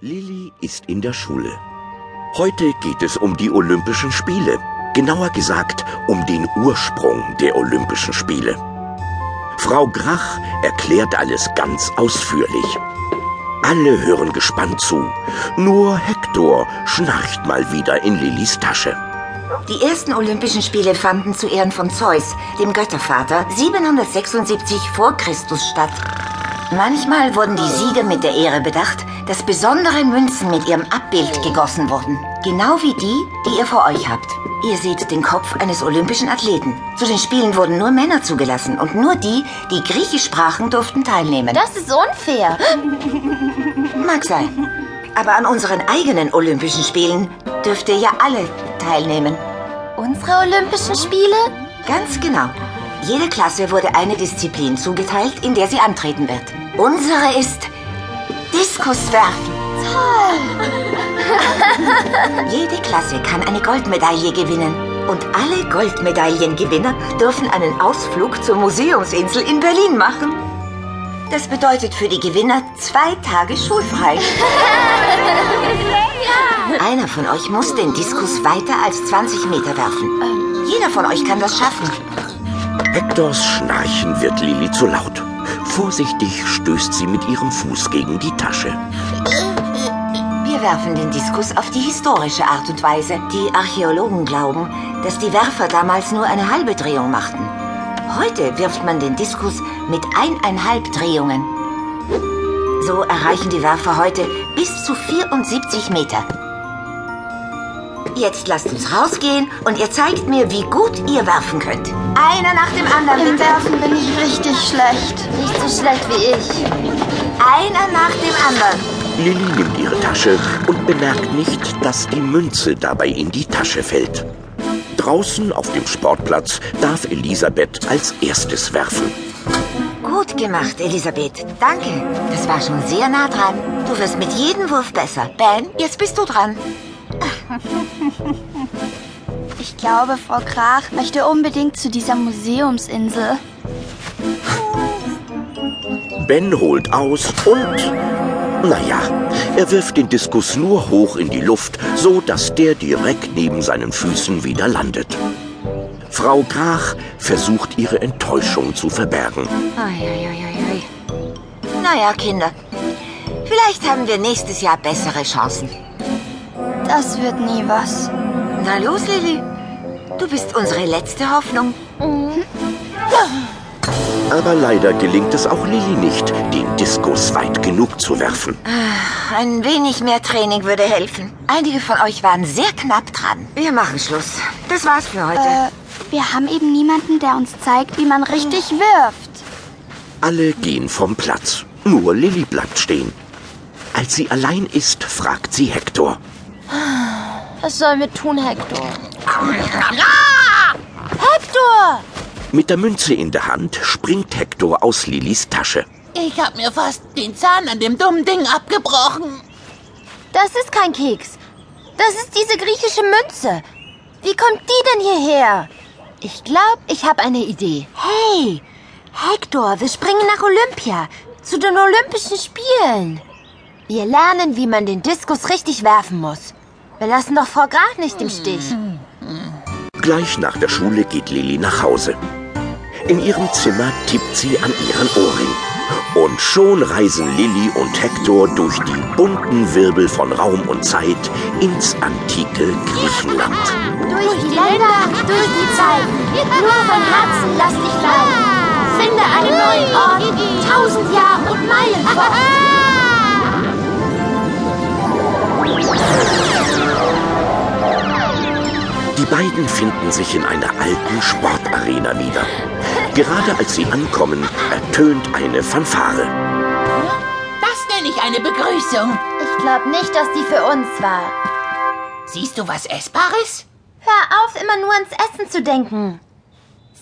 Lilly ist in der Schule. Heute geht es um die Olympischen Spiele. Genauer gesagt um den Ursprung der Olympischen Spiele. Frau Grach erklärt alles ganz ausführlich. Alle hören gespannt zu. Nur Hektor schnarcht mal wieder in Lillys Tasche. Die ersten Olympischen Spiele fanden zu Ehren von Zeus, dem Göttervater, 776 vor Christus statt. Manchmal wurden die Sieger mit der Ehre bedacht, dass besondere Münzen mit ihrem Abbild gegossen wurden. Genau wie die, die ihr vor euch habt. Ihr seht den Kopf eines olympischen Athleten. Zu den Spielen wurden nur Männer zugelassen und nur die, die Griechisch sprachen, durften teilnehmen. Das ist unfair. mag sein. Aber an unseren eigenen Olympischen Spielen dürft ihr ja alle teilnehmen. Unsere Olympischen Spiele? Ganz genau. Jede Klasse wurde eine Disziplin zugeteilt, in der sie antreten wird. Unsere ist Diskuswerfen. Toll! Jede Klasse kann eine Goldmedaille gewinnen. Und alle Goldmedaillengewinner dürfen einen Ausflug zur Museumsinsel in Berlin machen. Das bedeutet für die Gewinner zwei Tage schulfrei. Einer von euch muss den Diskus weiter als 20 Meter werfen. Jeder von euch kann das schaffen. Hektors Schnarchen wird Lilly zu laut. Vorsichtig stößt sie mit ihrem Fuß gegen die Tasche. Wir werfen den Diskus auf die historische Art und Weise. Die Archäologen glauben, dass die Werfer damals nur eine halbe Drehung machten. Heute wirft man den Diskus mit eineinhalb Drehungen. So erreichen die Werfer heute bis zu 74 Meter. Jetzt lasst uns rausgehen und ihr zeigt mir, wie gut ihr werfen könnt. Einer nach dem anderen, Im bitte. Werfen bin ich richtig schlecht. Nicht so schlecht wie ich. Einer nach dem anderen. Lilly nimmt ihre Tasche und bemerkt nicht, dass die Münze dabei in die Tasche fällt. Draußen auf dem Sportplatz darf Elisabeth als erstes werfen. Gut gemacht, Elisabeth. Danke. Das war schon sehr nah dran. Du wirst mit jedem Wurf besser. Ben, jetzt bist du dran. Ich glaube, Frau Krach möchte unbedingt zu dieser Museumsinsel. Ben holt aus und... Naja, er wirft den Diskus nur hoch in die Luft, so dass der direkt neben seinen Füßen wieder landet. Frau Grach versucht ihre Enttäuschung zu verbergen. Eieieiei. Naja, Kinder. Vielleicht haben wir nächstes Jahr bessere Chancen. Das wird nie was. Na los, Lilly. Du bist unsere letzte Hoffnung. Aber leider gelingt es auch Lilly nicht, den Diskus weit genug zu werfen. Ein wenig mehr Training würde helfen. Einige von euch waren sehr knapp dran. Wir machen Schluss. Das war's für heute. Äh, wir haben eben niemanden, der uns zeigt, wie man richtig wirft. Alle gehen vom Platz. Nur Lilly bleibt stehen. Als sie allein ist, fragt sie Hektor. Was sollen wir tun, Hector? Hector! Mit der Münze in der Hand springt Hektor aus Lillys Tasche. Ich hab mir fast den Zahn an dem dummen Ding abgebrochen. Das ist kein Keks. Das ist diese griechische Münze. Wie kommt die denn hierher? Ich glaube, ich habe eine Idee. Hey, Hector, wir springen nach Olympia. Zu den Olympischen Spielen. Wir lernen, wie man den Diskus richtig werfen muss. Wir lassen doch Frau Graf nicht im Stich. Gleich nach der Schule geht Lilly nach Hause. In ihrem Zimmer tippt sie an ihren Ohrring. Und schon reisen Lilly und Hektor durch die bunten Wirbel von Raum und Zeit ins antike Griechenland. Durch die Länder, durch die Zeiten. Nur von Herzen lass dich leiten. Finde einen neuen Ort, tausend Jahre und Meilen fort. Beiden finden sich in einer alten Sportarena wieder. Gerade als sie ankommen, ertönt eine Fanfare. Das nenne ich eine Begrüßung. Ich glaube nicht, dass die für uns war. Siehst du was Essbares? Hör auf, immer nur ans Essen zu denken.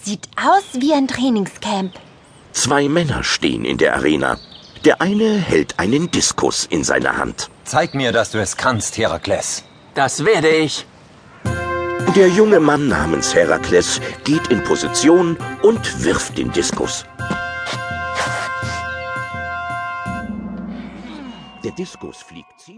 Sieht aus wie ein Trainingscamp. Zwei Männer stehen in der Arena. Der eine hält einen Diskus in seiner Hand. Zeig mir, dass du es kannst, Herakles. Das werde ich. Der junge Mann namens Herakles geht in Position und wirft den Diskus. Der Diskus fliegt